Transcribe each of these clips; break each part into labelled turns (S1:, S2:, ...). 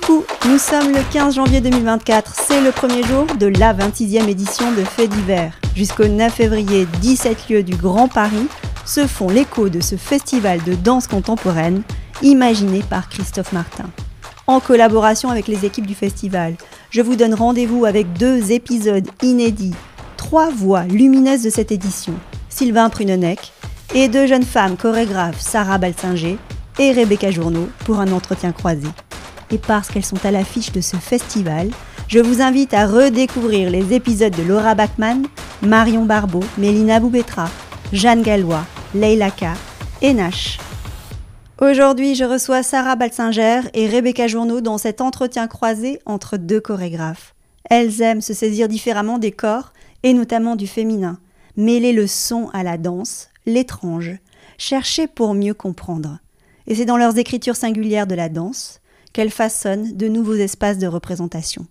S1: Coucou, nous sommes le 15 janvier 2024, c'est le premier jour de la 26e édition de Faits d'hiver. Jusqu'au 9 février, 17 lieux du Grand Paris se font l'écho de ce festival de danse contemporaine imaginé par Christophe Martin. En collaboration avec les équipes du festival, je vous donne rendez-vous avec deux épisodes inédits, trois voix lumineuses de cette édition, Sylvain Prunenec et deux jeunes femmes chorégraphes, Sarah Balsinger et Rebecca Journeau, pour un entretien croisé. Et parce qu'elles sont à l'affiche de ce festival, je vous invite à redécouvrir les épisodes de Laura Bachmann, Marion Barbeau, Mélina Boubetra, Jeanne Gallois, Leila K et Nash. Aujourd'hui, je reçois Sarah Balsinger et Rebecca Journeau dans cet entretien croisé entre deux chorégraphes. Elles aiment se saisir différemment des corps et notamment du féminin, mêler le son à la danse, l'étrange, chercher pour mieux comprendre. Et c'est dans leurs écritures singulières de la danse qu'elles façonnent de nouveaux espaces de représentation.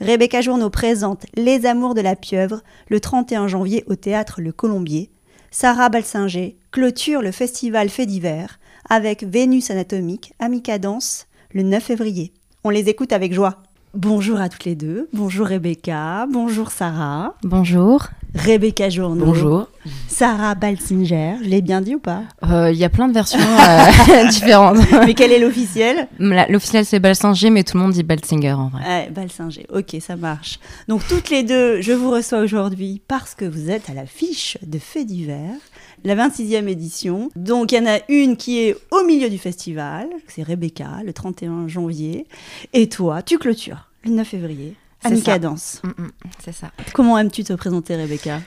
S1: Rebecca Journeau présente Les Amours de la Pieuvre le 31 janvier au théâtre Le Colombier. Sarah Balsinger clôture le festival Fait d'hiver avec Vénus anatomique à Danse le 9 février. On les écoute avec joie. Bonjour à toutes les deux. Bonjour Rebecca. Bonjour Sarah.
S2: Bonjour.
S1: Rebecca Journeau.
S3: Bonjour.
S1: Sarah Balsinger. Je l'ai bien dit ou pas?
S2: Il y a plein de versions euh, différentes.
S1: mais quel est l'officiel
S2: L'officiel c'est Balsinger, mais tout le monde dit Balsinger en vrai.
S1: Ouais, Balsinger. Ok, ça marche. Donc toutes les deux, je vous reçois aujourd'hui parce que vous êtes à l'affiche de Faits divers la 26e édition. Donc il y en a une qui est au milieu du festival, c'est Rebecca, le 31 janvier. Et toi, tu clôtures le 9 février. Amica Danse.
S2: Mm, mm, c'est ça.
S1: Comment aimes-tu te présenter, Rebecca?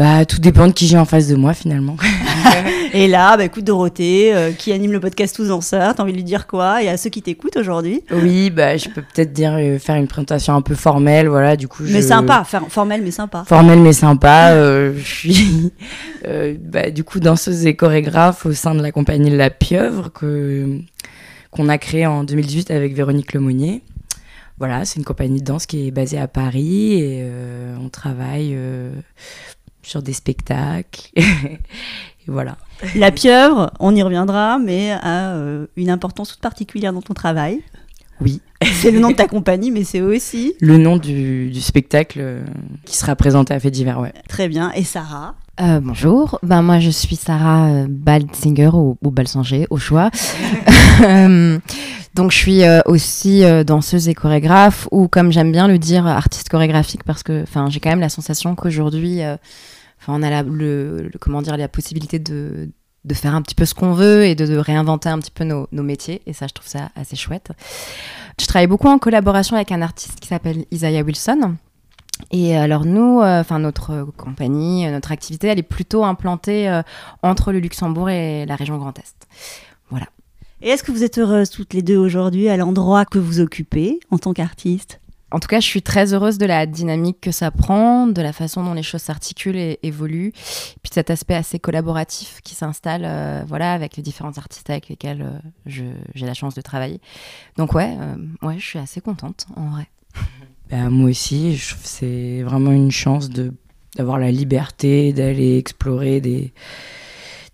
S3: Bah, tout dépend de qui j'ai en face de moi finalement.
S1: et là, bah, écoute Dorothée, euh, qui anime le podcast Tous en Sœurs, t'as envie de lui dire quoi? Et à ceux qui t'écoutent aujourd'hui
S3: Oui, bah, je peux peut-être dire euh, faire une présentation un peu formelle, voilà, du coup.
S1: Mais sympa, faire, formelle mais sympa.
S3: Formelle mais sympa. Euh, je suis bah, du coup danseuse et chorégraphe au sein de la compagnie La Pieuvre que qu'on a créée en 2018 avec Véronique Lemonnier. Voilà, c'est une compagnie de danse qui est basée à Paris et on travaille sur des spectacles. et voilà.
S1: La pieuvre, on y reviendra, mais a euh, une importance toute particulière dans ton travail.
S3: Oui.
S1: C'est le nom de ta compagnie, mais c'est aussi.
S3: Le nom du, spectacle euh, qui sera présenté à Fait d'hiver, ouais.
S1: Très bien. Et Sarah?
S2: Euh, bonjour, ben moi je suis Sarah Baldsinger ou, ou Balsinger au choix. donc je suis aussi danseuse et chorégraphe ou comme j'aime bien le dire artiste chorégraphique parce que j'ai quand même la sensation qu'aujourd'hui on a la, le, comment dire, la possibilité de, de faire un petit peu ce qu'on veut et de, réinventer un petit peu nos, métiers. Et ça, je trouve ça assez chouette. Je travaille beaucoup en collaboration avec un artiste qui s'appelle Isaiah Wilson. Et alors nous, euh, enfin notre compagnie, euh, notre activité, elle est plutôt implantée euh, entre le Luxembourg et la région Grand Est.
S1: Et est-ce que vous êtes heureuses toutes les deux aujourd'hui à l'endroit que vous occupez en tant qu'artiste?
S2: En tout cas, je suis très heureuse de la dynamique que ça prend, de la façon dont les choses s'articulent et évoluent, puis de cet aspect assez collaboratif qui s'installe, euh, voilà, avec les différents artistes avec lesquels euh, j'ai la chance de travailler. Donc ouais, euh, ouais, je suis assez contente en vrai.
S3: Bah, moi aussi, je trouve c'est vraiment une chance de d'avoir la liberté d'aller explorer des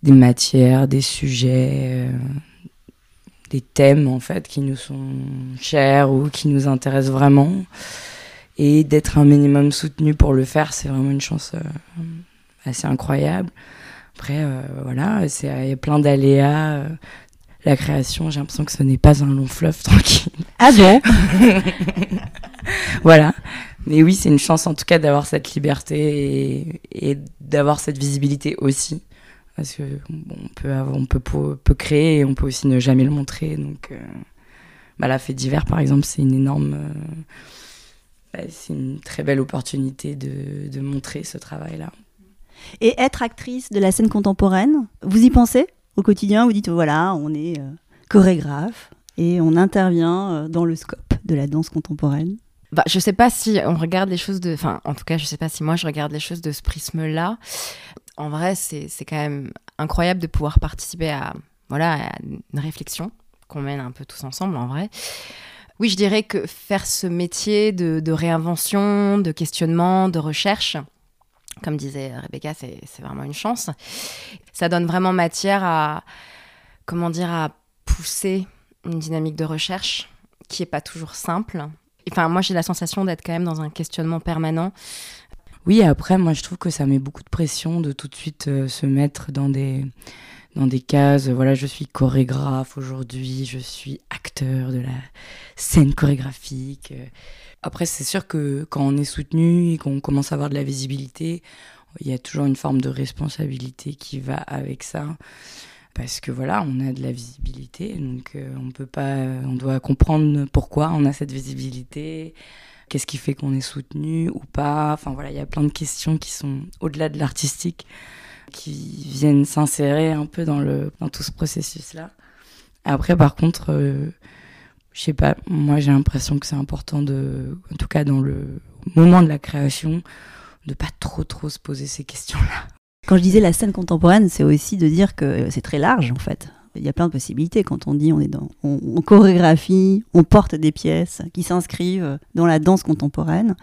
S3: des matières, des sujets des thèmes en fait qui nous sont chers ou qui nous intéressent vraiment. Et d'être un minimum soutenu pour le faire c'est vraiment une chance euh, assez incroyable. Après euh, voilà c'est il y a plein d'aléas euh, la création j'ai l'impression que ce n'est pas un long fleuve tranquille.
S1: Ah bon?
S3: Voilà. Mais oui c'est une chance en tout cas d'avoir cette liberté et, et d'avoir cette visibilité aussi parce que bon, on, peut, on peut, peut, créer et on peut aussi ne jamais le montrer. Donc, euh, bah, la fête d'hiver, par exemple, c'est une énorme. Euh, bah, c'est une très belle opportunité de, de montrer ce travail-là.
S1: Et être actrice de la scène contemporaine, vous y pensez au quotidien Vous dites voilà, on est euh, chorégraphe et on intervient dans le scope de la danse contemporaine?
S2: Bah, je sais pas si on regarde les choses de. Enfin, en tout cas, je sais pas si moi je regarde les choses de ce prisme-là en vrai, c'est quand même incroyable de pouvoir participer à, voilà, une réflexion qu'on mène un peu tous ensemble, en vrai. Oui, je dirais que faire ce métier de, réinvention, de questionnement, de recherche, comme disait Rebecca, c'est vraiment une chance. Ça donne vraiment matière à, comment dire, à pousser une dynamique de recherche qui est pas toujours simple. Enfin, moi, j'ai la sensation d'être quand même dans un questionnement permanent.
S3: Oui, après, moi, je trouve que ça met beaucoup de pression de tout de suite euh, se mettre dans des, dans des cases. Voilà, je suis chorégraphe aujourd'hui, je suis acteur de la scène chorégraphique. Après, c'est sûr que quand on est soutenu et qu'on commence à avoir de la visibilité, il y a toujours une forme de responsabilité qui va avec ça parce que voilà, on a de la visibilité, donc euh, on peut pas, on doit comprendre pourquoi on a cette visibilité, qu'est-ce qui fait qu'on est soutenu ou pas. Enfin voilà, il y a plein de questions qui sont au-delà de l'artistique, qui viennent s'insérer un peu dans tout ce processus-là. Après, par contre, euh, je sais pas, moi j'ai l'impression que c'est important de, en tout cas dans le moment de la création, de pas trop trop se poser ces questions-là.
S1: Quand je disais la scène contemporaine, c'est aussi de dire que c'est très large en fait. Il y a plein de possibilités quand on dit on est dans on, chorégraphie, on porte des pièces qui s'inscrivent dans la danse contemporaine.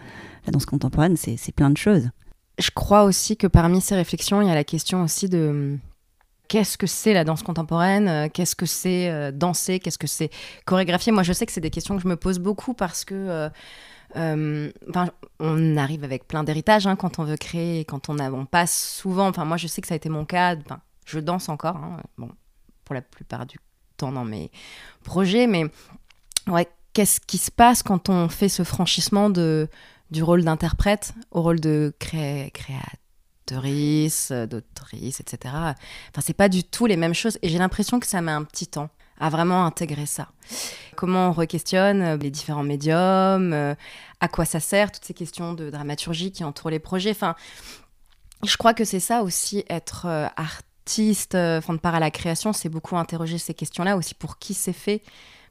S1: La danse contemporaine, c'est plein de choses.
S2: Je crois aussi que parmi ces réflexions, il y a la question aussi de qu'est-ce que c'est la danse contemporaine Qu'est-ce que c'est euh, danser Qu'est-ce que c'est chorégraphier Moi, je sais que c'est des questions que je me pose beaucoup parce que euh, euh, on arrive avec plein d'héritages hein, quand on veut créer, quand on, a, passe souvent. Enfin, moi, je sais que ça a été mon cas. je danse encore, hein, bon, pour la plupart du temps dans mes projets, mais ouais, qu'est-ce qui se passe quand on fait ce franchissement de, du rôle d'interprète au rôle de cré créatrice, d'autrice, etc. Enfin, c'est pas du tout les mêmes choses, et j'ai l'impression que ça met un petit temps à vraiment intégrer ça. Comment on re-questionne euh, les différents médiums, euh, à quoi ça sert, toutes ces questions de dramaturgie qui entourent les projets? Enfin, je crois que c'est ça aussi, être euh, artiste, enfin, de part à la création, c'est beaucoup interroger ces questions-là aussi pour qui c'est fait,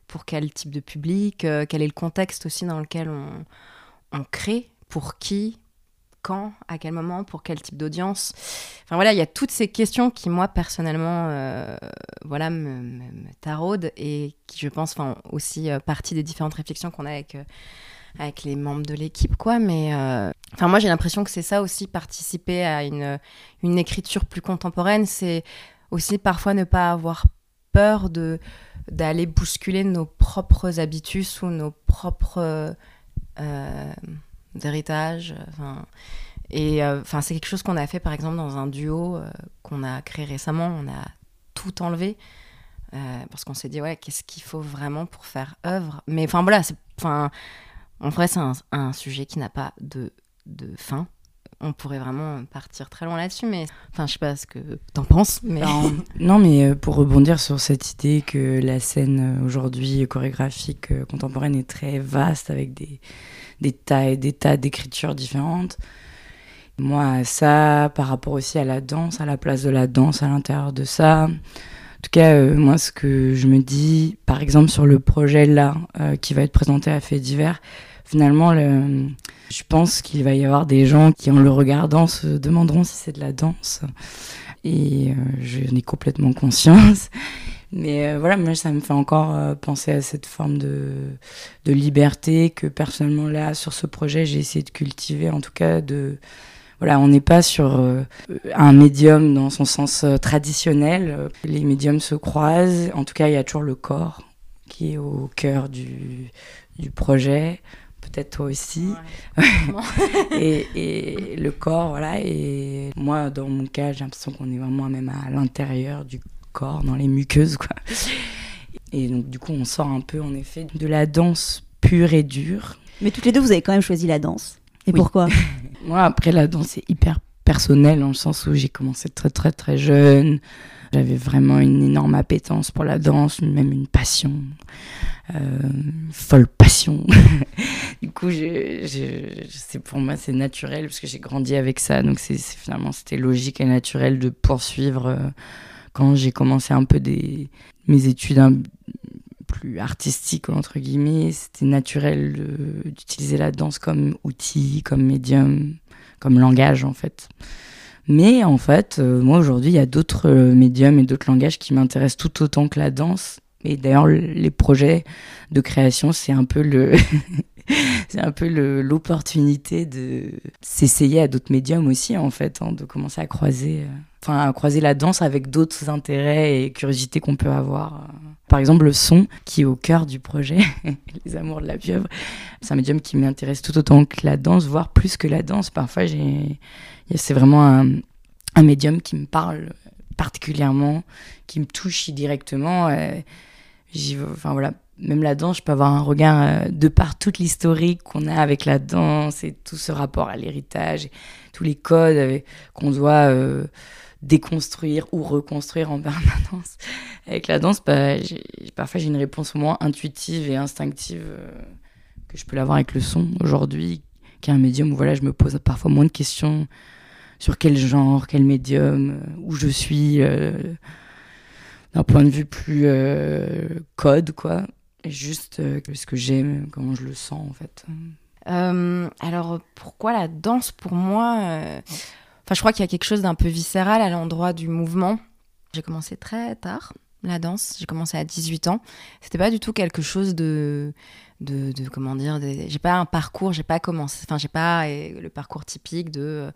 S2: pour quel type de public, quel est le contexte aussi dans lequel on, on crée, pour qui, quand, à quel moment, pour quel type d'audience. Enfin voilà, il y a toutes ces questions qui moi personnellement, euh, voilà, me, me, taraudent et qui je pense font aussi euh, partie des différentes réflexions qu'on a avec euh, avec les membres de l'équipe, quoi. Mais enfin moi j'ai l'impression que c'est ça aussi participer à une une écriture plus contemporaine, c'est aussi parfois ne pas avoir peur de d'aller bousculer nos propres habitudes ou nos propres d'héritage. Enfin, et euh, enfin, c'est quelque chose qu'on a fait par exemple dans un duo euh, qu'on a créé récemment. On a tout enlevé euh, parce qu'on s'est dit ouais, qu'est-ce qu'il faut vraiment pour faire œuvre? Mais enfin voilà, enfin, en vrai, c'est un, sujet qui n'a pas de, de fin. On pourrait vraiment partir très loin là-dessus, mais enfin, je sais pas ce que t'en penses. Mais...
S3: non, mais pour rebondir sur cette idée que la scène aujourd'hui chorégraphique contemporaine est très vaste avec des, des tas et des tas d'écritures différentes. Moi, ça, par rapport aussi à la danse, à la place de la danse à l'intérieur de ça. En tout cas, euh, moi, ce que je me dis, par exemple, sur le projet là, euh, qui va être présenté à Fait divers, finalement, le, je pense qu'il va y avoir des gens qui, en le regardant, se demanderont si c'est de la danse. Et euh, je n'ai complètement conscience. Mais euh, voilà, moi, ça me fait encore euh, penser à cette forme de, liberté que personnellement, là, sur ce projet, j'ai essayé de cultiver. En tout cas. Voilà, on n'est pas sur euh, un médium dans son sens traditionnel. Les médiums se croisent. En tout cas, il y a toujours le corps qui est au cœur du projet. Peut-être toi aussi. et, et, le corps, voilà. Et moi, dans mon cas, j'ai l'impression qu'on est vraiment même à l'intérieur du corps, dans les muqueuses, quoi. Et donc, du coup, on sort un peu, en effet, de la danse pure et dure.
S1: Mais toutes les deux, vous avez quand même choisi la danse. Et pourquoi?
S3: Moi, après, la danse, c'est hyper personnel, dans le sens où j'ai commencé très, très, très jeune. J'avais vraiment une énorme appétence pour la danse, même une passion, euh, folle passion. du coup, je, pour moi, c'est naturel parce que j'ai grandi avec ça. Donc, c'est finalement, c'était logique et naturel de poursuivre. Euh, quand j'ai commencé un peu mes études plus artistiques, entre guillemets, c'était naturel d'utiliser la danse comme outil, comme médium, comme langage en fait. Mais en fait, euh, moi aujourd'hui, il y a d'autres euh, médiums et d'autres langages qui m'intéressent tout autant que la danse. Et d'ailleurs, les projets de création, c'est un peu le, c'est un peu l'opportunité de s'essayer à d'autres médiums aussi, en fait, hein, de commencer à croiser. Euh, enfin, croiser la danse avec d'autres intérêts et curiosités qu'on peut avoir. Par exemple, le son, qui est au cœur du projet, Les Amours de la Pieuvre. C'est un médium qui m'intéresse tout autant que la danse, voire plus que la danse. Parfois, c'est vraiment un, un, médium qui me parle particulièrement, qui me touche directement. enfin, voilà. Même la danse, je peux avoir un regard euh, de par toute l'historique qu'on a avec la danse et tout ce rapport à l'héritage, tous les codes qu'on doit euh, déconstruire ou reconstruire en permanence. Avec la danse, bah, parfois j'ai une réponse moins intuitive et instinctive euh, que je peux l'avoir avec le son aujourd'hui, qui est un médium où voilà, je me pose parfois moins de questions sur quel genre, quel médium, euh, où je suis, euh, d'un point de vue plus code, quoi. Juste ce que j'aime, comment je le sens, en fait.
S2: alors, pourquoi la danse pour moi Enfin, je crois qu'il y a quelque chose d'un peu viscéral à l'endroit du mouvement. J'ai commencé très tard la danse. J'ai commencé à 18 ans. C'était pas du tout quelque chose de, de, de comment dire. J'ai pas un parcours. J'ai pas commencé. Enfin, j'ai pas le parcours typique de, euh,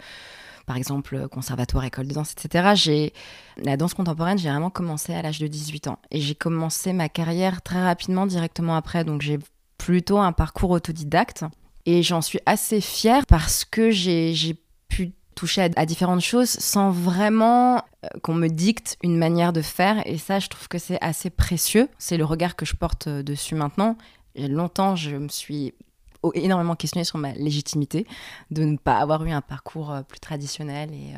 S2: par exemple, conservatoire, école de danse, etc. J'ai la danse contemporaine. J'ai vraiment commencé à l'âge de 18 ans et j'ai commencé ma carrière très rapidement, directement après. Donc j'ai plutôt un parcours autodidacte et j'en suis assez fière parce que j'ai pu toucher à, différentes choses sans vraiment euh, qu'on me dicte une manière de faire. Et ça, je trouve que c'est assez précieux. C'est le regard que je porte euh, dessus maintenant. Longtemps, je me suis énormément questionnée sur ma légitimité de ne pas avoir eu un parcours euh, plus traditionnel et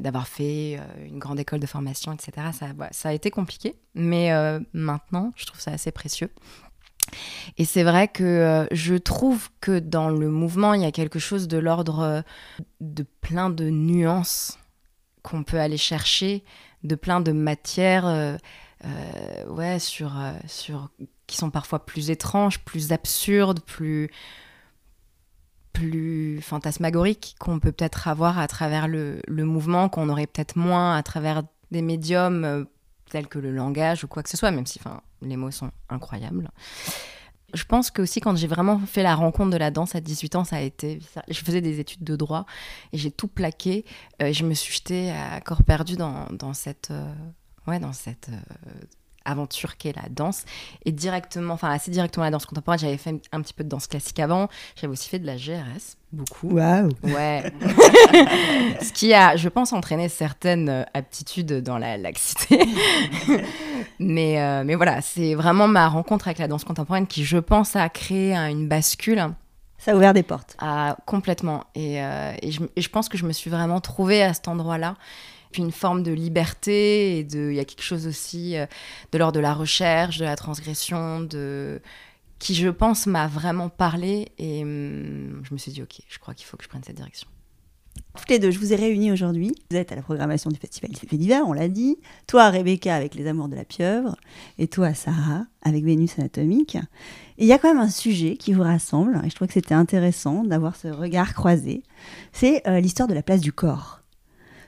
S2: d'avoir fait une grande école de formation, etc. Ça, ça a été compliqué, mais maintenant, je trouve ça assez précieux. Et c'est vrai que euh, je trouve que dans le mouvement, il y a quelque chose de l'ordre euh, de plein de nuances qu'on peut aller chercher, de plein de matières euh, ouais, sur, sur, qui sont parfois plus étranges, plus absurdes, plus, plus fantasmagoriques qu'on peut peut-être avoir à travers le, le mouvement, qu'on aurait peut-être moins à travers des médiums tels que le langage ou quoi que ce soit, même si les mots sont incroyables. Je pense que aussi quand j'ai vraiment fait la rencontre de la danse à 18 ans, ça a été. Je faisais des études de droit et j'ai tout plaqué. Euh, je me suis jetée à corps perdu dans, dans cette, euh, ouais, dans cette euh, aventure qu'est la danse. Et directement, enfin assez directement la danse contemporaine, j'avais fait un petit peu de danse classique avant. J'avais aussi fait de la GRS, beaucoup.
S1: Waouh
S2: Ouais. Ce qui a, je pense, entraîné certaines euh, aptitudes dans la laxité. mais, euh, mais voilà, c'est vraiment ma rencontre avec la danse contemporaine qui, je pense, a créé une bascule.
S1: Ça a ouvert des portes.
S2: Ah, complètement. Et, euh, et, je, et, je, pense que je me suis vraiment trouvée à cet endroit-là puis une forme de liberté et de il y a quelque chose aussi euh, de l'ordre de la recherche, de la transgression, de qui je pense m'a vraiment parlé et hum, je me suis dit ok, je crois qu'il faut que je prenne cette direction.
S1: Toutes les deux, je vous ai réunis aujourd'hui. Vous êtes à la programmation du Festival des Faits d'hiver, on l'a dit. Toi, Rebecca, avec Les Amours de la Pieuvre. Et toi, Sarah, avec Vénus Anatomique. Il y a quand même un sujet qui vous rassemble, et je trouve que c'était intéressant d'avoir ce regard croisé. C'est euh, l'histoire de la place du corps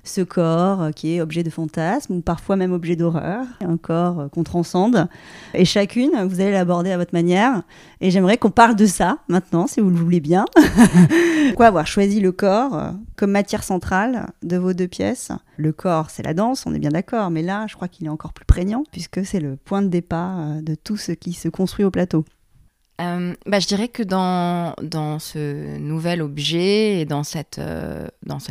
S1: ce corps euh, qui est objet de fantasme ou parfois même objet d'horreur, un corps euh, qu'on transcende. Et chacune, vous allez l'aborder à votre manière. Et j'aimerais qu'on parle de ça maintenant, si vous le voulez bien. Pourquoi avoir choisi le corps euh, comme matière centrale de vos deux pièces? Le corps, c'est la danse, on est bien d'accord, mais là, je crois qu'il est encore plus prégnant, puisque c'est le point de départ de tout ce qui se construit au plateau.
S2: Euh, bah, je dirais que dans, ce nouvel objet et dans cette, euh,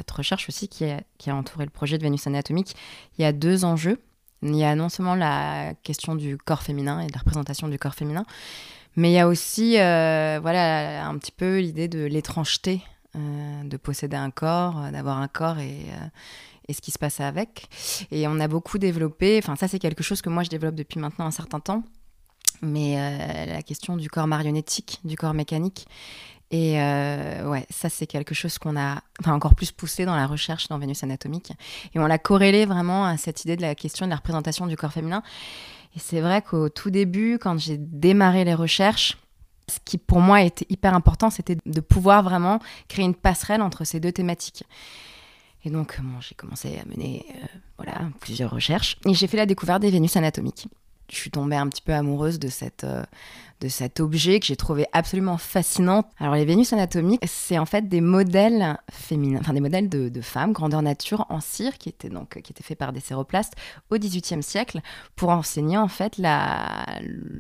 S2: recherche aussi qui a, qui a entouré le projet de Vénus anatomique, il y a deux enjeux. Il y a non seulement la question du corps féminin et de la représentation du corps féminin, mais il y a aussi euh, voilà, un petit peu l'idée de l'étrangeté de posséder un corps, d'avoir un corps et, et ce qui se passe avec. Et on a beaucoup développé, enfin ça c'est quelque chose que moi je développe depuis maintenant un certain temps, mais euh, la question du corps marionnettique, du corps mécanique. Et euh, ouais, ça c'est quelque chose qu'on a enfin, encore plus poussé dans la recherche dans Vénus anatomique. Et on l'a corrélé vraiment à cette idée de la question de la représentation du corps féminin. Et c'est vrai qu'au tout début, quand j'ai démarré les recherches, ce qui pour moi était hyper important, c'était de pouvoir vraiment créer une passerelle entre ces deux thématiques. Et donc, bon, j'ai commencé à mener euh, voilà, plusieurs recherches. Et j'ai fait la découverte des Vénus anatomiques. Je suis tombée un petit peu amoureuse de cette de cet objet que j'ai trouvé absolument fascinant. Alors les Vénus anatomiques, c'est en fait des modèles féminins, enfin des modèles de, femmes grandeur nature en cire qui étaient donc qui étaient faits par des séroplastes au XVIIIe siècle pour enseigner en fait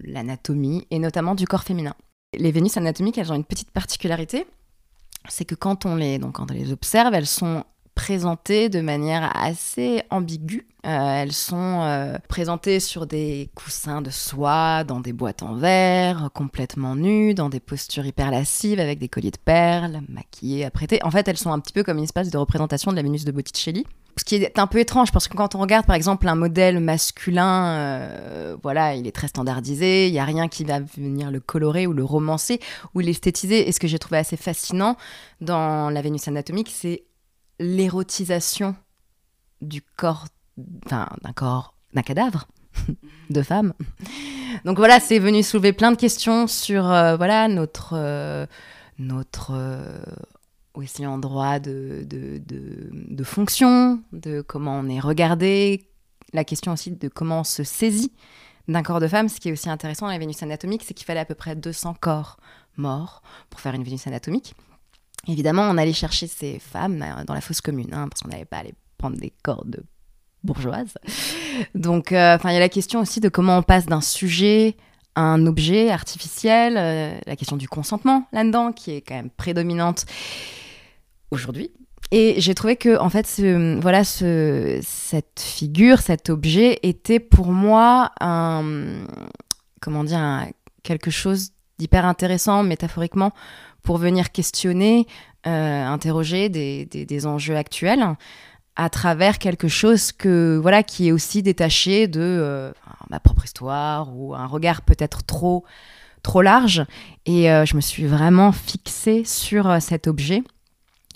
S2: l'anatomie et notamment du corps féminin. Les Vénus anatomiques, elles ont une petite particularité, c'est que quand on les donc quand on les observe, elles sont présentées de manière assez ambiguë. Euh, elles sont euh, présentées sur des coussins de soie, dans des boîtes en verre, complètement nues, dans des postures hyper lascives, avec des colliers de perles, maquillées, apprêtées. En fait, elles sont un petit peu comme une espèce de représentation de la Vénus de Botticelli. Ce qui est un peu étrange, parce que quand on regarde par exemple un modèle masculin, euh, voilà, il est très standardisé, il n'y a rien qui va venir le colorer ou le romancer ou l'esthétiser. Et ce que j'ai trouvé assez fascinant dans la Vénus anatomique, c'est l'érotisation du corps, d'un corps, d'un cadavre de femme. Donc voilà, c'est venu soulever plein de questions sur euh, voilà notre euh, notre euh, aussi endroit de, de, de, de, fonction, de comment on est regardé, la question aussi de comment on se saisit d'un corps de femme. Ce qui est aussi intéressant dans la Vénus anatomique, c'est qu'il fallait à peu près 200 corps morts pour faire une Vénus anatomique. Évidemment, on allait chercher ces femmes euh, dans la fosse commune, hein, parce qu'on n'allait pas aller prendre des corps de bourgeoises. Donc, euh, il y a la question aussi de comment on passe d'un sujet à un objet artificiel, euh, la question du consentement là-dedans, qui est quand même prédominante aujourd'hui. Et j'ai trouvé que, en fait, voilà, ce, cette figure, cet objet était pour moi comment dire, quelque chose d'hyper intéressant métaphoriquement pour venir questionner, euh, interroger des, enjeux actuels à travers quelque chose que voilà qui est aussi détaché de euh, ma propre histoire ou un regard peut-être trop trop large. Et euh, je me suis vraiment fixée sur cet objet.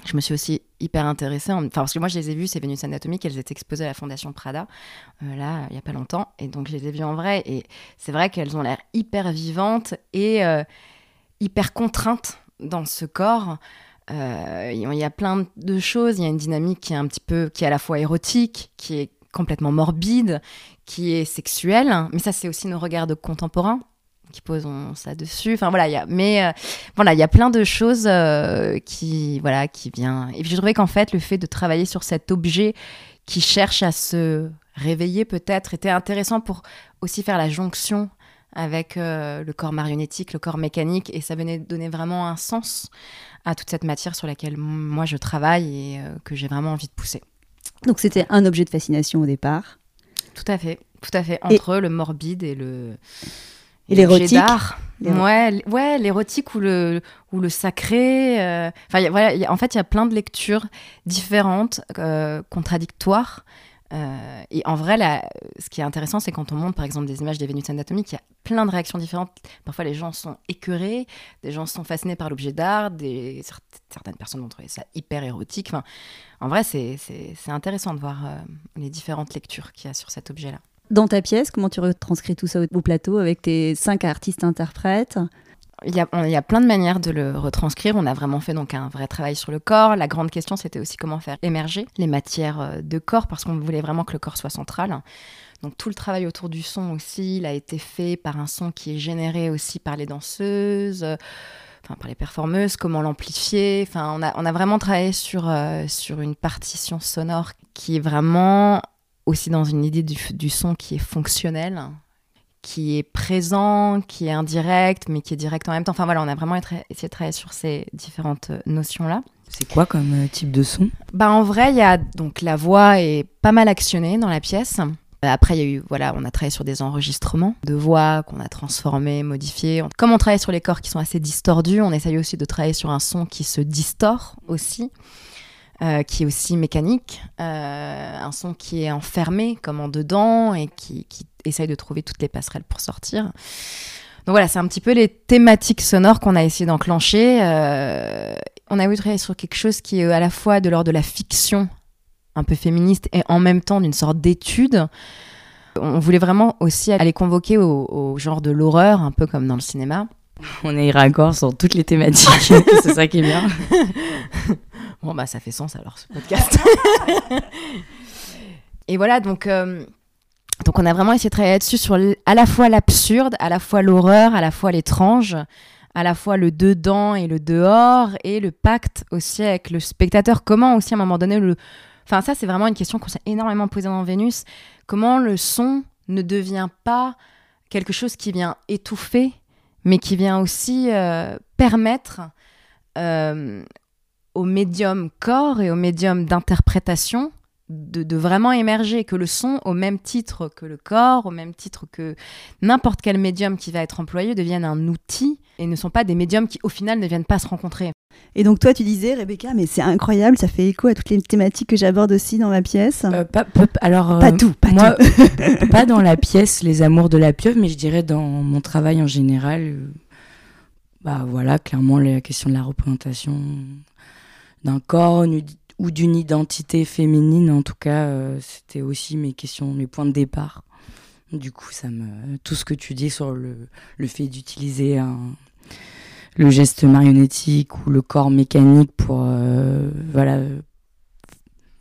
S2: Je me suis aussi hyper intéressée enfin parce que moi je les ai vus ces Vénus anatomiques elles étaient exposées à la Fondation Prada là il y a pas longtemps. Et donc je les ai vues en vrai. Et c'est vrai qu'elles ont l'air hyper vivantes et hyper contraintes dans ce corps, euh, il y a plein de choses. Il y a une dynamique qui est un petit peu, qui est à la fois érotique, qui est complètement morbide, qui est sexuelle. Mais ça, c'est aussi nos regards contemporains qui posent ça dessus. Enfin voilà, il y a, mais euh, voilà, il y a plein de choses euh, qui voilà qui vient. Et puis je trouvais qu'en fait, le fait de travailler sur cet objet qui cherche à se réveiller peut-être était intéressant pour aussi faire la jonction avec euh, le corps marionnettique, le corps mécanique, et ça venait donner vraiment un sens à toute cette matière sur laquelle moi je travaille et euh, que j'ai vraiment envie de pousser.
S1: Donc c'était un objet de fascination au départ.
S2: Tout à fait, tout à fait, entre le morbide et le
S1: et l'érotique.
S2: Ouais, ouais, l'érotique ou le ou le sacré. Euh, enfin, voilà, en fait, il y a plein de lectures différentes, contradictoires. Euh, et en vrai, là, ce qui est intéressant, c'est quand on montre par exemple des images des Vénus anatomiques, il y a plein de réactions différentes. Parfois, les gens sont écœurés, des gens sont fascinés par l'objet d'art, des... certaines personnes vont trouver ça hyper érotique. Enfin, en vrai, c'est intéressant de voir euh, les différentes lectures qu'il y a sur cet objet-là.
S1: Dans ta pièce, comment tu retranscris tout ça au plateau avec tes cinq artistes interprètes?
S2: Il y, a, plein de manières de le retranscrire. On a vraiment fait donc un vrai travail sur le corps. La grande question, c'était aussi comment faire émerger les matières euh, de corps parce qu'on voulait vraiment que le corps soit central. Donc tout le travail autour du son aussi, il a été fait par un son qui est généré aussi par les danseuses, enfin par les performeuses, comment l'amplifier. Enfin, on a, on a vraiment travaillé sur, euh, sur une partition sonore qui est vraiment aussi dans une idée du, du son qui est fonctionnel qui est présent, qui est indirect, mais qui est direct en même temps. Enfin voilà, on a vraiment essayé de travailler sur ces différentes euh, notions-là.
S3: C'est quoi comme euh, type de son?
S2: Bah en vrai, il y a donc la voix est pas mal actionnée dans la pièce. Euh, après, il y a eu, voilà, on a travaillé sur des enregistrements de voix qu'on a transformés, modifiés. Comme on travaille sur les corps qui sont assez distordus, on essaye aussi de travailler sur un son qui se distord aussi. Qui est aussi mécanique, un son qui est enfermé comme en dedans et qui, qui essaye de trouver toutes les passerelles pour sortir. Donc voilà, c'est un petit peu les thématiques sonores qu'on a essayé d'enclencher. Euh, on a voulu travailler sur quelque chose qui est à la fois de l'ordre de la fiction, un peu féministe, et en même temps d'une sorte d'étude. On voulait vraiment aussi aller convoquer au, genre de l'horreur, un peu comme dans le cinéma.
S3: On est raccord sur toutes les thématiques, c'est ça qui est bien.
S2: bon, bah ça fait sens alors ce podcast. et voilà, donc... Euh, donc on a vraiment essayé de travailler là-dessus sur à la fois l'absurde, à la fois l'horreur, à la fois l'étrange, à la fois le dedans et le dehors, et le pacte aussi avec le spectateur. Comment aussi à un moment donné, le... enfin ça c'est vraiment une question qu'on s'est énormément posée dans Vénus, comment le son ne devient pas quelque chose qui vient étouffer, mais qui vient aussi euh, permettre euh, au médium corps et au médium d'interprétation de, vraiment émerger, que le son, au même titre que le corps, au même titre que n'importe quel médium qui va être employé, devienne un outil et ne sont pas des médiums qui, au final, ne viennent pas se rencontrer.
S1: Et donc toi, tu disais, Rebecca, mais c'est incroyable, ça fait écho à toutes les thématiques que j'aborde aussi dans ma pièce.
S3: Euh, pas, alors,
S1: pas euh, tout, pas moi,
S3: pas dans la pièce Les Amours de la pieuvre, mais je dirais dans mon travail en général. Euh, bah voilà, clairement la question de la représentation d'un corps, ou d'une identité féminine, en tout cas, euh, c'était aussi mes questions, mes points de départ. Du coup, ça me, tout ce que tu dis sur le, le fait d'utiliser le geste marionnettique ou le corps mécanique pour euh, voilà,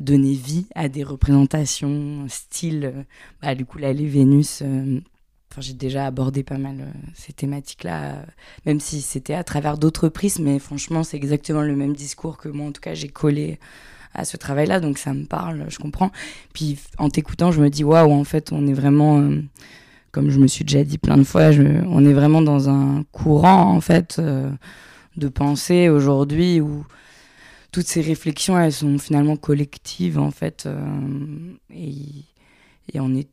S3: donner vie à des représentations, style, bah, du coup, là, les Vénus, euh, Enfin, j'ai déjà abordé pas mal euh, ces thématiques-là, euh, même si c'était à travers d'autres prismes, mais franchement, c'est exactement le même discours que moi, en tout cas, j'ai collé à ce travail-là, donc ça me parle, je comprends. Puis en t'écoutant, je me dis, waouh, en fait, on est vraiment, euh, comme je me suis déjà dit plein de fois, on est vraiment dans un courant, en fait, de pensée aujourd'hui où toutes ces réflexions, elles sont finalement collectives, en fait, et on est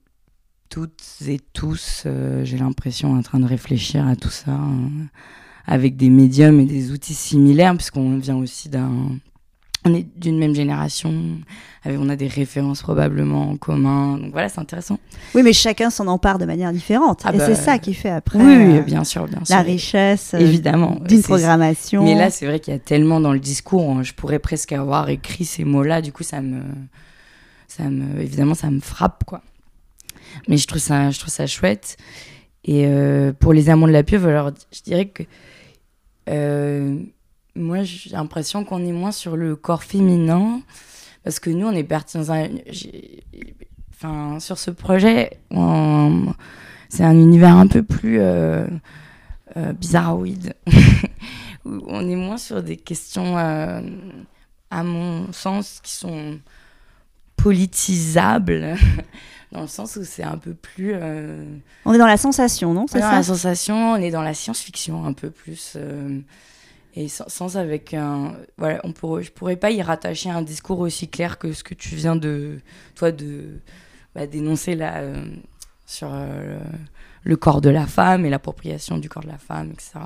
S3: toutes et tous, euh, j'ai l'impression, en train de réfléchir à tout ça hein, avec des médiums et des outils similaires, puisqu'on vient aussi d'un. On est d'une même génération, on a des références probablement en commun, donc voilà, c'est intéressant.
S1: Oui, mais chacun s'en empare de manière différente, ah et c'est bah, ça qui fait après.
S3: Oui, bien sûr, bien sûr.
S1: La richesse,
S3: euh, évidemment,
S1: d'une programmation.
S3: Mais là, c'est vrai qu'il y a tellement dans le discours, hein, je pourrais presque avoir écrit ces mots-là, du coup, ça me, ça me, évidemment, ça me frappe, quoi. Mais je trouve ça, je trouve ça chouette. Et euh, pour les amants de la pieuvre, alors je dirais que euh, moi j'ai l'impression qu'on est moins sur le corps féminin parce que nous on est parti dans un. Enfin, sur ce projet, c'est un univers un peu plus euh, euh bizarroïde. on est moins sur des questions, à mon sens, qui sont politisables dans le sens où c'est un peu plus. Euh,
S1: on est dans la sensation, non
S3: C'est dans la sensation, on est dans la science-fiction un peu plus. Euh, et sans, avec un. Voilà, on pourrait, je pourrais pas y rattacher un discours aussi clair que ce que tu viens de. Toi, de. Bah, dénoncer là. Euh, sur le corps de la femme et l'appropriation du corps de la femme, etc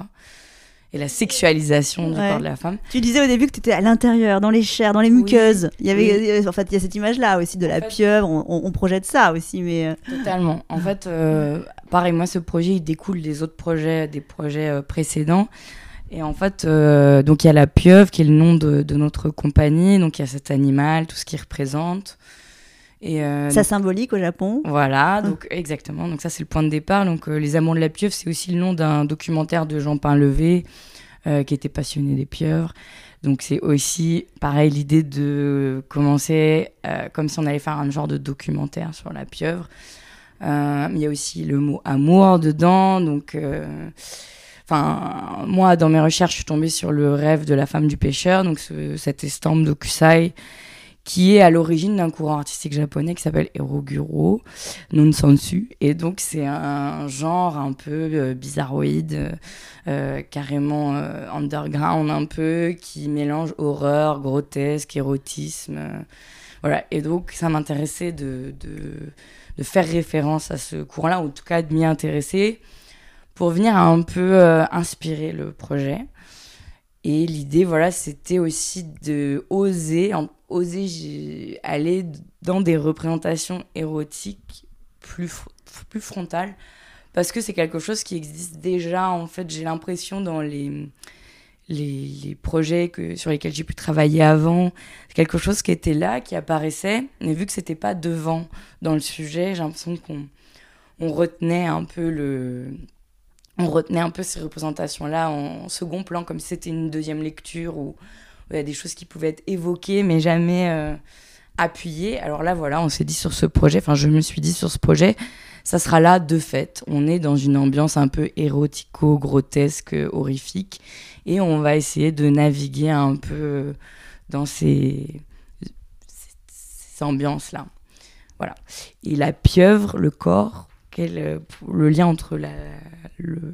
S3: et la sexualisation du corps de la femme.
S1: Tu disais au début que tu étais à l'intérieur, dans les chairs, dans les muqueuses. il y avait, en fait, il y a cette image-là aussi de la pieuvre. On, projette ça aussi, mais euh,
S3: totalement. En fait, euh, pareil, moi, ce projet, il découle des autres projets, des projets euh, précédents. Et en fait, donc il y a la pieuvre qui est le nom de, de, notre compagnie. Donc il y a cet animal, tout ce qu'il représente.
S1: Et ça symbolique au Japon.
S3: Voilà, ah. donc exactement. Donc ça c'est le point de départ. Donc les Amants de la pieuvre, c'est aussi le nom d'un documentaire de Jean Painlevé euh, qui était passionné des pieuvres. Donc c'est aussi pareil l'idée de commencer euh, comme si on allait faire un genre de documentaire sur la pieuvre. Euh, il y a aussi le mot amour dedans, donc enfin moi dans mes recherches je suis tombée sur le rêve de la femme du pêcheur, donc cette estampe d'Okusai qui est à l'origine d'un courant artistique japonais qui s'appelle Eroguro Nonsensu. Et donc, c'est un genre un peu euh, bizarroïde, euh, carrément euh, underground un peu, qui mélange horreur, grotesque, érotisme. voilà. Et donc, ça m'intéressait de, de, faire référence à ce courant-là, ou en tout cas de m'y intéresser, pour venir un peu inspirer le projet. Et l'idée, voilà, c'était aussi de oser, oser aller dans des représentations érotiques plus, plus frontales. Parce que c'est quelque chose qui existe déjà en fait j'ai l'impression dans les, les, projets que, sur lesquels j'ai pu travailler avant. C'est quelque chose qui était là qui apparaissait mais vu que c'était pas devant dans le sujet j'ai l'impression qu'on on retenait un peu le on retenait un peu ces représentations là en second plan comme si c'était une deuxième lecture ou il y a des choses qui pouvaient être évoquées, mais jamais euh, appuyé. Alors là, voilà, on s'est dit sur ce projet, enfin, je me suis dit sur ce projet, ça sera là de fait. On est dans une ambiance un peu érotico, grotesque, horrifique, et on va essayer de naviguer un peu dans ces, ces ambiances-là. Voilà. Et la pieuvre, le corps, quel, le lien entre la, le,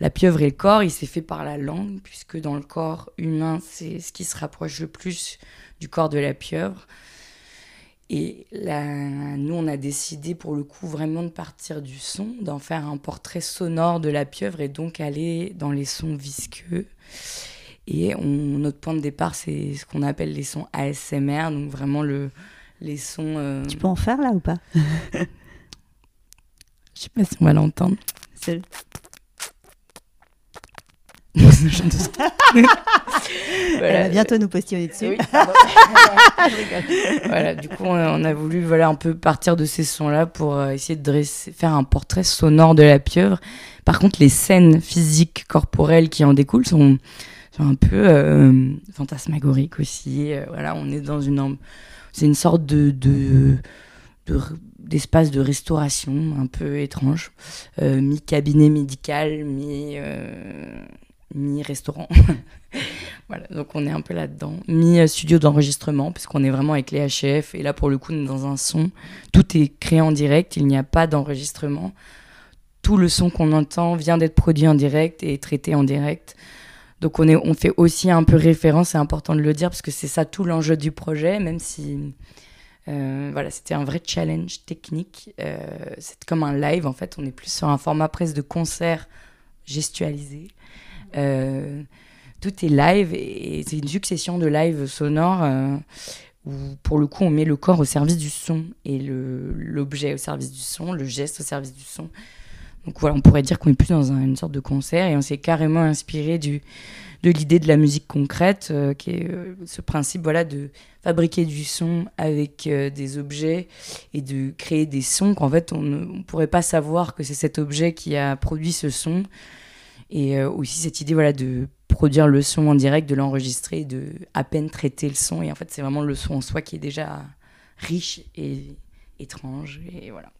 S3: la pieuvre et le corps, il s'est fait par la langue, puisque dans le corps humain, c'est ce qui se rapproche le plus du corps de la pieuvre. Et là, nous, on a décidé pour le coup vraiment de partir du son, d'en faire un portrait sonore de la pieuvre et donc aller dans les sons visqueux. Et on, notre point de départ, c'est ce qu'on appelle les sons ASMR, donc vraiment le, les sons. Euh,
S1: tu peux en faire là ou pas?
S3: Je sais pas si on va l'entendre. C'est
S1: va bientôt nous postillonner dessus.
S3: voilà, du coup, on a voulu voilà, un peu partir de ces sons-là pour euh, essayer de dresser, faire un portrait sonore de la pieuvre. Par contre, les scènes physiques, corporelles qui en découlent sont, sont un peu euh, fantasmagoriques aussi. Euh, voilà, on est dans une. C'est une sorte de, de, d'espace de restauration un peu étrange, mi-cabinet médical, mi mi-restaurant. voilà, donc on est un peu là-dedans. Mi-studio d'enregistrement, puisqu'on est vraiment avec les HF. Et là, pour le coup, on est dans un son. Tout est créé en direct, il n'y a pas d'enregistrement. Tout le son qu'on entend vient d'être produit en direct et traité en direct. Donc on, est, on fait aussi un peu référence, c'est important de le dire, parce que c'est ça tout l'enjeu du projet, même si euh, voilà, c'était un vrai challenge technique. Euh, c'est comme un live, en fait, on est plus sur un format presque de concert gestualisé. Euh, tout est live et c'est une succession de live sonores où pour le coup on met le corps au service du son et l'objet au service du son, le geste au service du son. Donc voilà, on pourrait dire qu'on est plus dans une sorte de concert et on s'est carrément inspiré de l'idée de la musique concrète, euh, qui est ce principe voilà, de fabriquer du son avec des objets et de créer des sons qu'en fait on ne pourrait pas savoir que c'est cet objet qui a produit ce son et euh, aussi cette idée voilà, de produire le son en direct, de l'enregistrer, de à peine traiter le son. Et en fait, c'est vraiment le son en soi qui est déjà riche et étrange. Et voilà.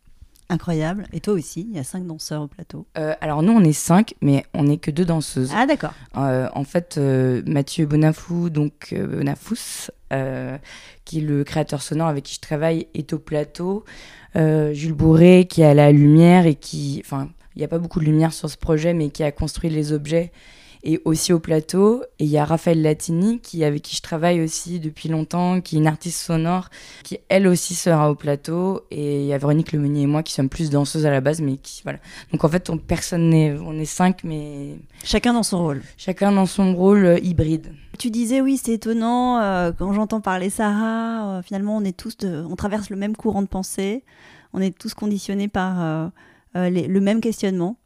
S1: Incroyable. Et toi aussi, il y a cinq danseurs au plateau.
S3: Euh, alors nous, on est cinq, mais on n'est que deux danseuses.
S1: Ah d'accord.
S3: Euh, en fait, Mathieu Bonafou, donc Bonafous, qui est le créateur sonore avec qui je travaille, est au plateau. Jules Bourré, qui à la lumière et qui, enfin, il n'y a pas beaucoup de lumière sur ce projet, mais qui a construit les objets et aussi au plateau. Et il y a Raphaël Latini, qui, avec qui je travaille aussi depuis longtemps, qui est une artiste sonore, qui elle aussi sera au plateau. Et il y a Véronique Lemeunier et moi qui sommes plus danseuses à la base, mais qui, voilà. Donc en fait, on, personne n'est, on est cinq, mais.
S1: Chacun dans son rôle.
S3: Chacun dans son rôle euh, hybride.
S1: Tu disais, oui, c'est étonnant, euh, quand j'entends parler Sarah, euh, finalement, on est tous, on traverse le même courant de pensée, on est tous conditionnés par le même questionnement.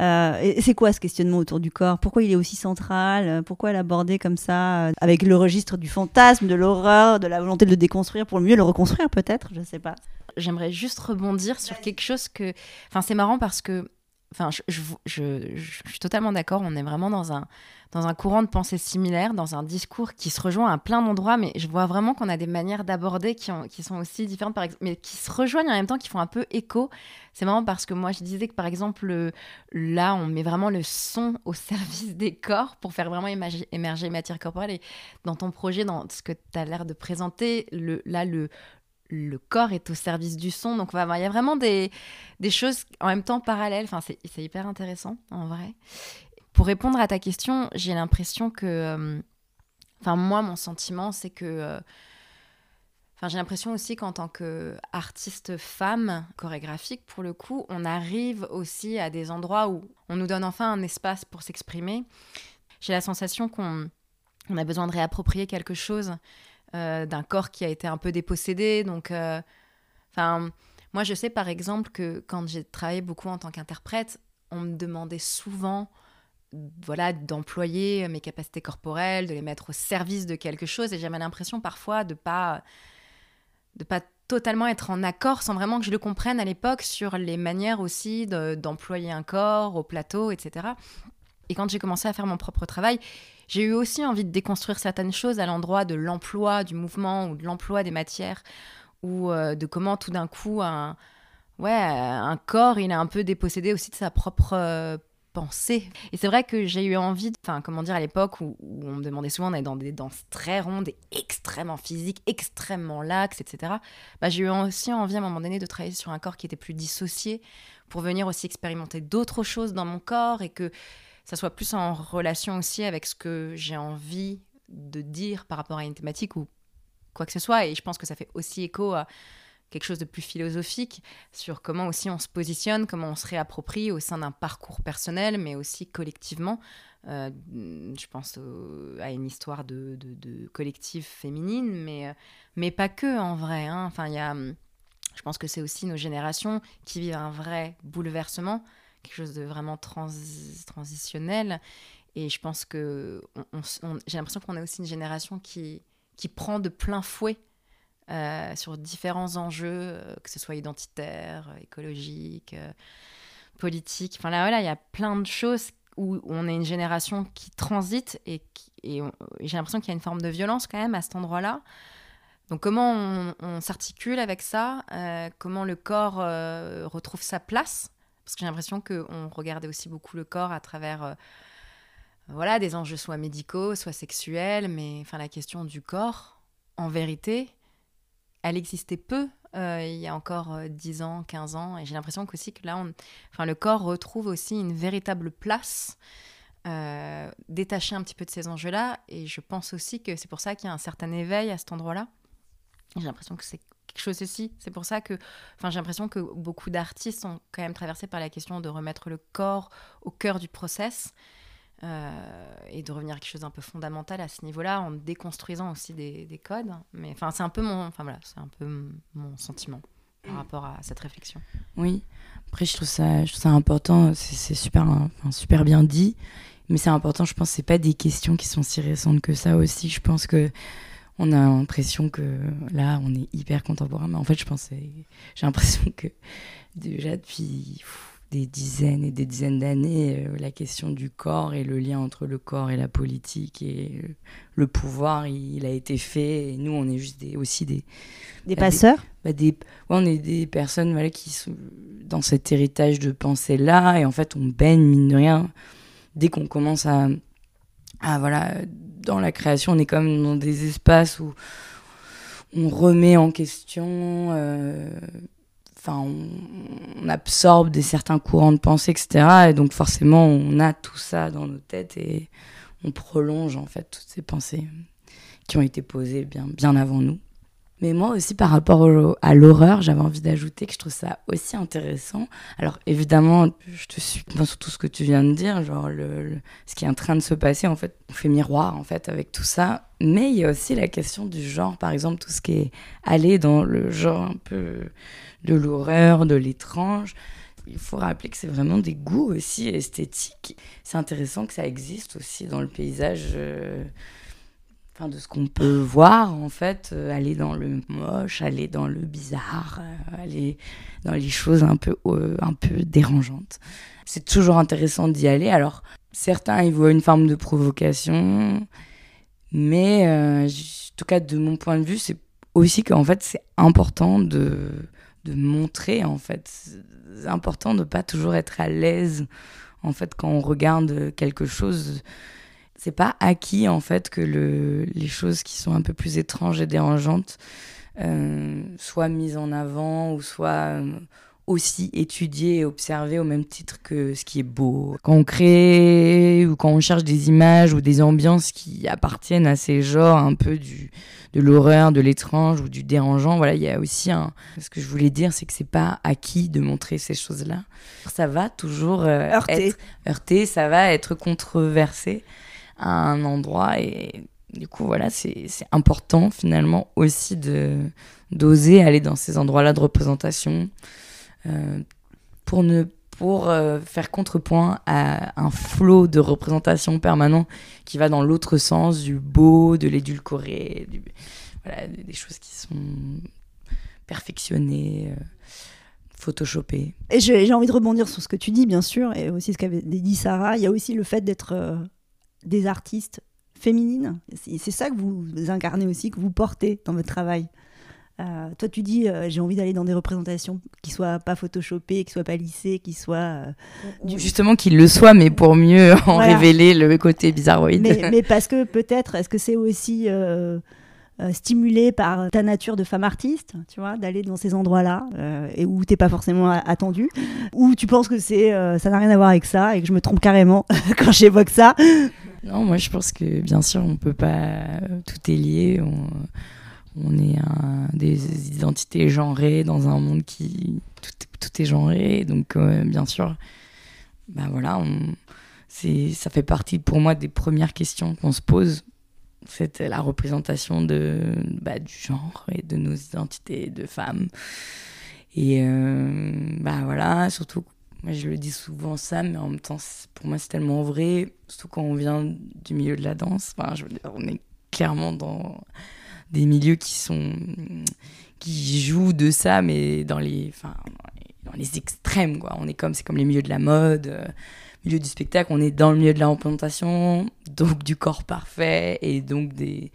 S1: Euh, c'est quoi ce questionnement autour du corps? Pourquoi il est aussi central? Euh, Pourquoi l'aborder comme ça, avec le registre du fantasme, de l'horreur, de la volonté de le déconstruire pour mieux le reconstruire peut-être? Je ne sais pas.
S2: J'aimerais juste rebondir sur quelque chose que... Enfin, c'est marrant parce que... Enfin, je, suis totalement d'accord, on est vraiment dans un, dans un courant de pensée similaire, dans un discours qui se rejoint à plein d'endroits, mais je vois vraiment qu'on a des manières d'aborder qui, sont aussi différentes, par mais qui se rejoignent en même temps, qui font un peu écho. C'est marrant parce que moi, je disais que, par exemple, là, on met vraiment le son au service des corps pour faire vraiment émerger, émerger matière corporelle. Et dans ton projet, dans ce que tu as l'air de présenter, là, le, le corps est au service du son. Donc, il y a vraiment des, choses en même temps parallèles. Enfin, c'est hyper intéressant, en vrai pour répondre à ta question, j'ai l'impression que. Euh, moi, mon sentiment, c'est que. Euh, enfin, j'ai l'impression aussi qu'en tant qu'artiste femme chorégraphique, pour le coup, on arrive aussi à des endroits où on nous donne enfin un espace pour s'exprimer. J'ai la sensation qu'on on a besoin de réapproprier quelque chose euh, d'un corps qui a été un peu dépossédé. Donc, enfin, moi, je sais par exemple que quand j'ai travaillé beaucoup en tant qu'interprète, on me demandait souvent voilà, d'employer mes capacités corporelles, de les mettre au service de quelque chose. Et j'avais l'impression parfois de pas de pas totalement être en accord sans vraiment que je le comprenne à l'époque sur les manières aussi d'employer un corps au plateau, etc. Et quand j'ai commencé à faire mon propre travail, j'ai eu aussi envie de déconstruire certaines choses à l'endroit de l'emploi du mouvement ou de l'emploi des matières ou euh, de comment tout d'un coup un, ouais, un corps il est un peu dépossédé aussi de sa propre euh, pensée. Et c'est vrai que j'ai eu envie, enfin comment dire, à l'époque où, on me demandait souvent d'aller dans des danses très rondes et extrêmement physiques, extrêmement laxes, etc. Bah, j'ai eu aussi envie à un moment donné de travailler sur un corps qui était plus dissocié pour venir aussi expérimenter d'autres choses dans mon corps et que ça soit plus en relation aussi avec ce que j'ai envie de dire par rapport à une thématique ou quoi que ce soit. Et je pense que ça fait aussi écho à quelque chose de plus philosophique sur comment aussi on se positionne, comment on se réapproprie au sein d'un parcours personnel, mais aussi collectivement. Euh, je pense à une histoire de, de, collectif féminine, mais, euh, mais pas que en vrai. Hein. Enfin, y a, je pense que c'est aussi nos générations qui vivent un vrai bouleversement quelque chose de vraiment transitionnel. Et je pense que j'ai l'impression qu'on est aussi une génération qui, qui prend de plein fouet euh, sur différents enjeux, euh, que ce soit identitaire, écologique, euh, politique. Enfin là, voilà, il y a plein de choses où, on est une génération qui transite et, j'ai l'impression qu'il y a une forme de violence quand même à cet endroit-là. Donc comment on s'articule avec ça Comment le corps retrouve sa place? Parce que j'ai l'impression qu'on regardait aussi beaucoup le corps à travers euh, voilà, des enjeux soit médicaux, soit sexuels, mais enfin la question du corps, en vérité, elle existait peu euh, il y a encore 10 euh, ans, 15 ans, et j'ai l'impression que là, le corps retrouve aussi une véritable place détachée un petit peu de ces enjeux-là, et je pense aussi que c'est pour ça qu'il y a un certain éveil à cet endroit-là. J'ai l'impression que c'est chose aussi. C'est pour ça que j'ai l'impression que beaucoup d'artistes sont quand même traversés par la question de remettre le corps au cœur du process euh, et de revenir à quelque chose d'un peu fondamental à ce niveau-là en déconstruisant aussi des, des codes. Mais enfin, c'est un peu mon, voilà, un peu mon sentiment par rapport à cette réflexion.
S3: Oui. Après, je trouve ça, je trouve ça important. C'est super, enfin, super bien dit. Mais c'est important. Je pense c'est pas des questions qui sont si récentes que ça aussi. Je pense que on a l'impression que là, on est hyper contemporain. Mais en fait, je pense, j'ai l'impression que déjà depuis des dizaines et des dizaines d'années, euh, la question du corps et le lien entre le corps et la politique et euh, le pouvoir, il, a été fait. Et nous, on est juste des, aussi des...
S1: Des bah, passeurs?
S3: bah, des, On est des personnes voilà, qui sont dans cet héritage de pensée-là. Et en fait, on baigne, mine de rien, dès qu'on commence à, à voilà, dans la création, on est comme dans des espaces où on remet en question, euh, enfin, on, absorbe des certains courants de pensée, etc. Et donc forcément, on a tout ça dans nos têtes et on prolonge en fait toutes ces pensées qui ont été posées bien, bien avant nous. Mais moi aussi, par rapport à l'horreur, j'avais envie d'ajouter que je trouve ça aussi intéressant. Alors évidemment, je te suis sur tout ce que tu viens de dire, genre le, ce qui est en train de se passer, en fait, on fait miroir en fait avec tout ça. Mais il y a aussi la question du genre, par exemple, tout ce qui est allé dans le genre un peu de l'horreur, de l'étrange. Il faut rappeler que c'est vraiment des goûts aussi esthétiques. C'est intéressant que ça existe aussi dans le paysage. Euh, enfin de ce qu'on peut voir en fait, euh, aller dans le moche, aller dans le bizarre, euh, aller dans les choses un peu euh, un peu dérangeantes. C'est toujours intéressant d'y aller. Alors certains ils voient une forme de provocation, mais en tout cas de mon point de vue, c'est aussi qu'en fait c'est important de de montrer en fait, c'est important de pas toujours être à l'aise en fait quand on regarde quelque chose c'est pas acquis en fait que le, les choses qui sont un peu plus étranges et dérangeantes euh, soient mises en avant ou soient euh, aussi étudiées et observées au même titre que ce qui est beau. Quand on crée ou quand on cherche des images ou des ambiances qui appartiennent à ces genres un peu du, de l'horreur, de l'étrange ou du dérangeant, voilà, il y a aussi un. Ce que je voulais dire, c'est que c'est pas acquis de montrer ces choses-là. Ça va toujours euh, être heurté, ça va être controversé à un endroit. Et du coup, voilà, c'est important finalement aussi d'oser aller dans ces endroits-là de représentation euh, pour ne pour euh, faire contrepoint à un flot de représentation permanent qui va dans l'autre sens du beau, de l'édulcoré, des choses qui sont perfectionnées. Euh, photoshopé.
S1: J'ai envie de rebondir sur ce que tu dis, bien sûr, et aussi ce qu'avait dit Sarah. Il y a aussi le fait d'être euh, des artistes féminines. C'est ça que vous incarnez aussi, que vous portez dans votre travail. Euh, toi, tu dis, euh, j'ai envie d'aller dans des représentations qui soient pas photoshopées, qui soient pas lissées, qui soient.
S3: Justement, qu'ils le soient, mais pour mieux en révéler le côté bizarroïde.
S1: Mais, mais parce que peut-être, est-ce que c'est aussi euh, stimulé par ta nature de femme artiste, tu vois, d'aller dans ces endroits-là euh, et où t'es pas forcément attendu, ou tu penses que c'est euh, ça n'a rien à voir avec ça et que je me trompe carrément quand j'évoque ça?
S3: Non, moi je pense que bien sûr on peut pas tout est lié. On, est des identités genrées dans un monde qui tout, est genré, donc bien sûr, ben voilà, on, ça fait partie pour moi des premières questions qu'on se pose c'était la représentation de, bah, du genre et de nos identités de femmes. Et euh, bah voilà, surtout, moi je le dis souvent ça, mais en même temps, pour moi c'est tellement vrai, surtout quand on vient du milieu de la danse. Enfin, je on est clairement dans des milieux qui sont qui jouent de ça, mais dans les, enfin, dans les extrêmes, quoi. On est comme, c'est comme les milieux de la mode. Euh, milieu du spectacle, on est dans le milieu de la représentation, donc du corps parfait et donc des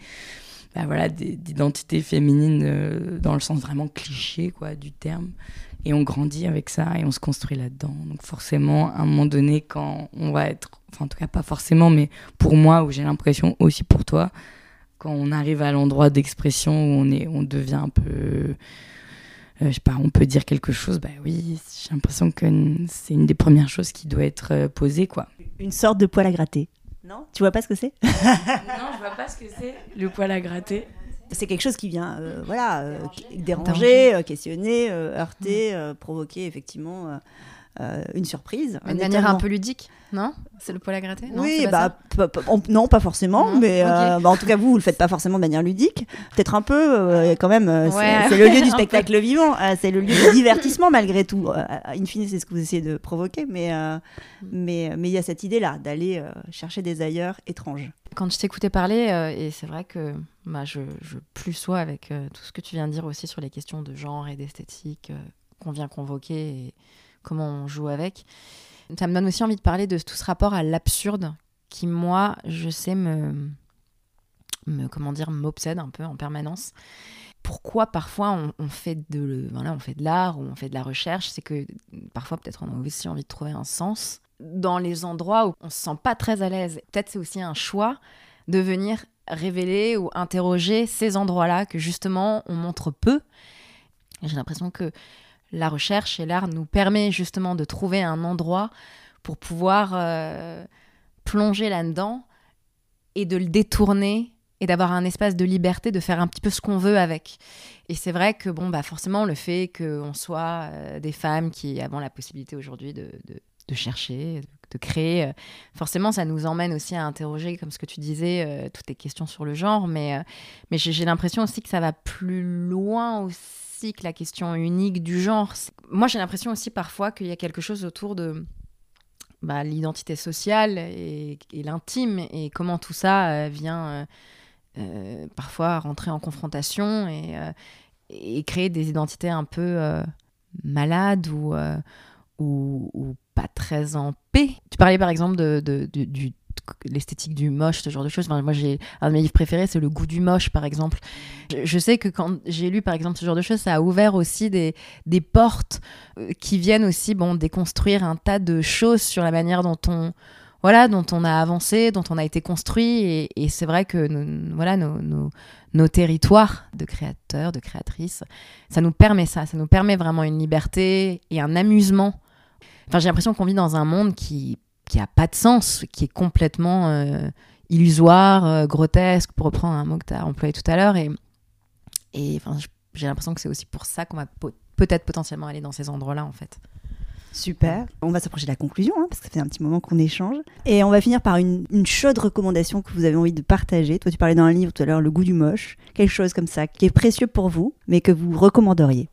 S3: bah voilà d'identité féminine euh, dans le sens vraiment cliché quoi du terme et on grandit avec ça et on se construit là-dedans. Donc forcément, à un moment donné, quand on va être, enfin en tout cas pas forcément, mais pour moi, où j'ai l'impression aussi pour toi, quand on arrive à l'endroit d'expression où on est, on devient un peu euh, je sais pas, on peut dire quelque chose, bah oui, j'ai l'impression que c'est une des premières choses qui doit être euh, posée, quoi.
S1: Une sorte de poil à gratter. Non? Tu vois pas ce que c'est?
S3: Non, je vois pas ce que c'est, le poil à gratter.
S1: C'est quelque chose qui vient, euh, voilà, déranger, questionner, heurter, provoquer effectivement euh, une surprise.
S2: De manière un peu ludique, non? C'est le poil à gratter?
S1: Non, Oui, bah, non, pas forcément, mais euh, bah, en tout cas, vous, vous le faites pas forcément de manière ludique. Peut-être un peu, euh, quand même, c'est le lieu du spectacle vivant, c'est le lieu du divertissement malgré tout. in fine, c'est ce que vous essayez de provoquer, mais mm. mais mais il y a cette idée-là d'aller chercher des ailleurs étranges.
S2: Quand je t'écoutais parler, et c'est vrai que bah, je, je plus sois avec tout ce que tu viens de dire aussi sur les questions de genre et d'esthétique qu'on vient convoquer. Et comment on joue avec. Ça me donne aussi envie de parler de tout ce rapport à l'absurde qui, moi, je sais, me, me comment dire, m'obsède un peu en permanence. Pourquoi parfois on, fait de voilà, on fait de l'art ou on fait de la recherche, c'est que parfois peut-être on a aussi envie de trouver un sens dans les endroits où on se sent pas très à l'aise. Peut-être c'est aussi un choix de venir révéler ou interroger ces endroits-là que justement on montre peu. J'ai l'impression que la recherche et l'art nous permet justement de trouver un endroit pour pouvoir euh, plonger là-dedans et de le détourner et d'avoir un espace de liberté de faire un petit peu ce qu'on veut avec. Et c'est vrai que bon bah forcément le fait qu'on soit euh, des femmes qui avons la possibilité aujourd'hui de, chercher, de, créer, euh, forcément ça nous emmène aussi à interroger, comme ce que tu disais, toutes les questions sur le genre, mais, mais j'ai l'impression aussi que ça va plus loin aussi que la question unique du genre. Moi, j'ai l'impression aussi parfois qu'il y a quelque chose autour de bah, l'identité sociale et, l'intime et comment tout ça euh, vient euh, euh, parfois rentrer en confrontation et, créer des identités un peu malades ou, pas très en paix. Tu parlais par exemple de, de, l'esthétique du moche, ce genre de choses. moi, j'ai un de mes livres préférés, c'est Le goût du moche, par exemple. Je, sais que quand j'ai lu, par exemple, ce genre de choses, ça a ouvert aussi des, des portes euh, qui viennent aussi, bon, déconstruire un tas de choses sur la manière dont on, voilà, dont on a avancé, dont on a été construit. Et, c'est vrai que voilà, nos, nos, nos, territoires de créateurs, de créatrices, ça nous permet ça. Ça nous permet vraiment une liberté et un amusement. Enfin, j'ai l'impression qu'on vit dans un monde qui qui a pas de sens, qui est complètement euh, illusoire, euh, grotesque, pour reprendre un mot que tu as employé tout à l'heure. Et, et j'ai l'impression que c'est aussi pour ça qu'on va peut-être potentiellement aller dans ces endroits-là, en fait.
S1: Super. On va s'approcher de la conclusion, hein, parce que ça fait un petit moment qu'on échange. Et on va finir par une, une, chaude recommandation que vous avez envie de partager. Toi, tu parlais dans un livre tout à l'heure, Le goût du moche. Quelque chose comme ça, qui est précieux pour vous, mais que vous recommanderiez.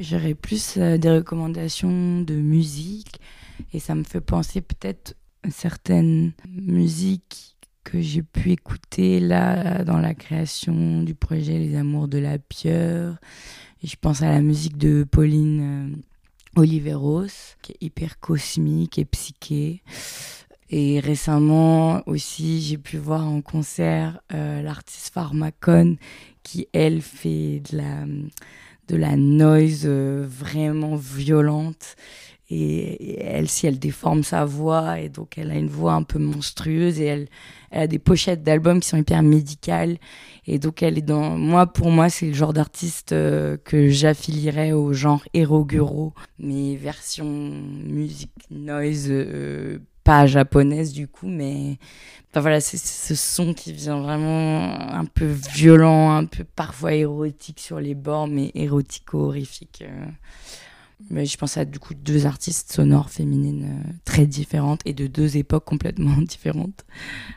S3: J'aurais plus euh, des recommandations de musique, et ça me fait penser peut-être certaines musiques que j'ai pu écouter là dans la création du projet Les Amours de la Pieure. Et je pense à la musique de Pauline euh, Oliveros, qui est hyper cosmique et psyché. Et récemment aussi, j'ai pu voir en concert euh, l'artiste Pharmacon qui, elle, fait de la, de la noise euh, vraiment violente. Et, elle, si elle déforme sa voix, et donc elle a une voix un peu monstrueuse, et elle, elle a des pochettes d'albums qui sont hyper médicales. Et donc elle est dans... Moi, pour moi, c'est le genre d'artiste euh, que j'affilierais au genre Eroguro, mais version musique noise, euh, pas japonaise du coup, mais enfin, voilà, c'est ce son qui vient vraiment un peu violent, un peu parfois érotique sur les bords, mais érotico-horrifique. Euh. Mais je pense à du coup deux artistes sonores féminines euh, très différentes et de deux époques complètement différentes.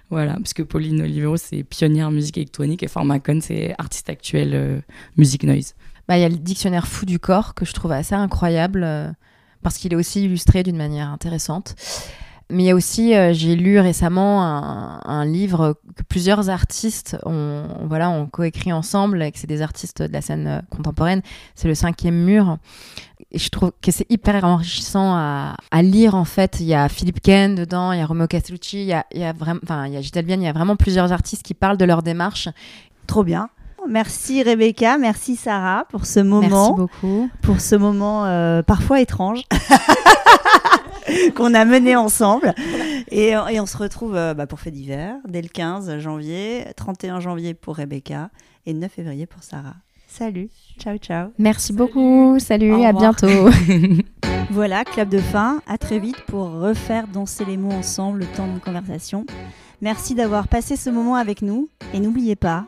S3: Voilà, parce que Pauline Olivero, c'est pionnière musique électronique et Formacon, c'est artiste actuel euh, musique noise.
S2: Bah, il y a le dictionnaire fou du corps que je trouve assez incroyable euh, parce qu'il est aussi illustré d'une manière intéressante. Mais il y a aussi, j'ai lu récemment un, livre que plusieurs artistes ont, voilà, ont coécrit ensemble, et que c'est des artistes de la scène contemporaine. C'est le cinquième mur je trouve que c'est hyper enrichissant à, lire en fait. Il y a Philippe Ken dedans, il y a Romeo Castellucci, il y a, il a a Bien, il y a vraiment plusieurs artistes qui parlent de leur démarche.
S1: Trop bien. Merci Rebecca, merci Sarah pour ce moment.
S2: Merci beaucoup.
S1: Pour ce moment euh, parfois étrange qu'on a mené ensemble. Et, et on se retrouve euh, bah, pour Fait d'hiver dès le 15 janvier, 31 janvier pour Rebecca et 9 février pour Sarah. Salut, ciao ciao.
S2: Merci beaucoup, salut, à bientôt.
S1: voilà, club de fin, à très vite pour refaire danser les mots ensemble le temps de conversation. Merci d'avoir passé ce moment avec nous et n'oubliez pas,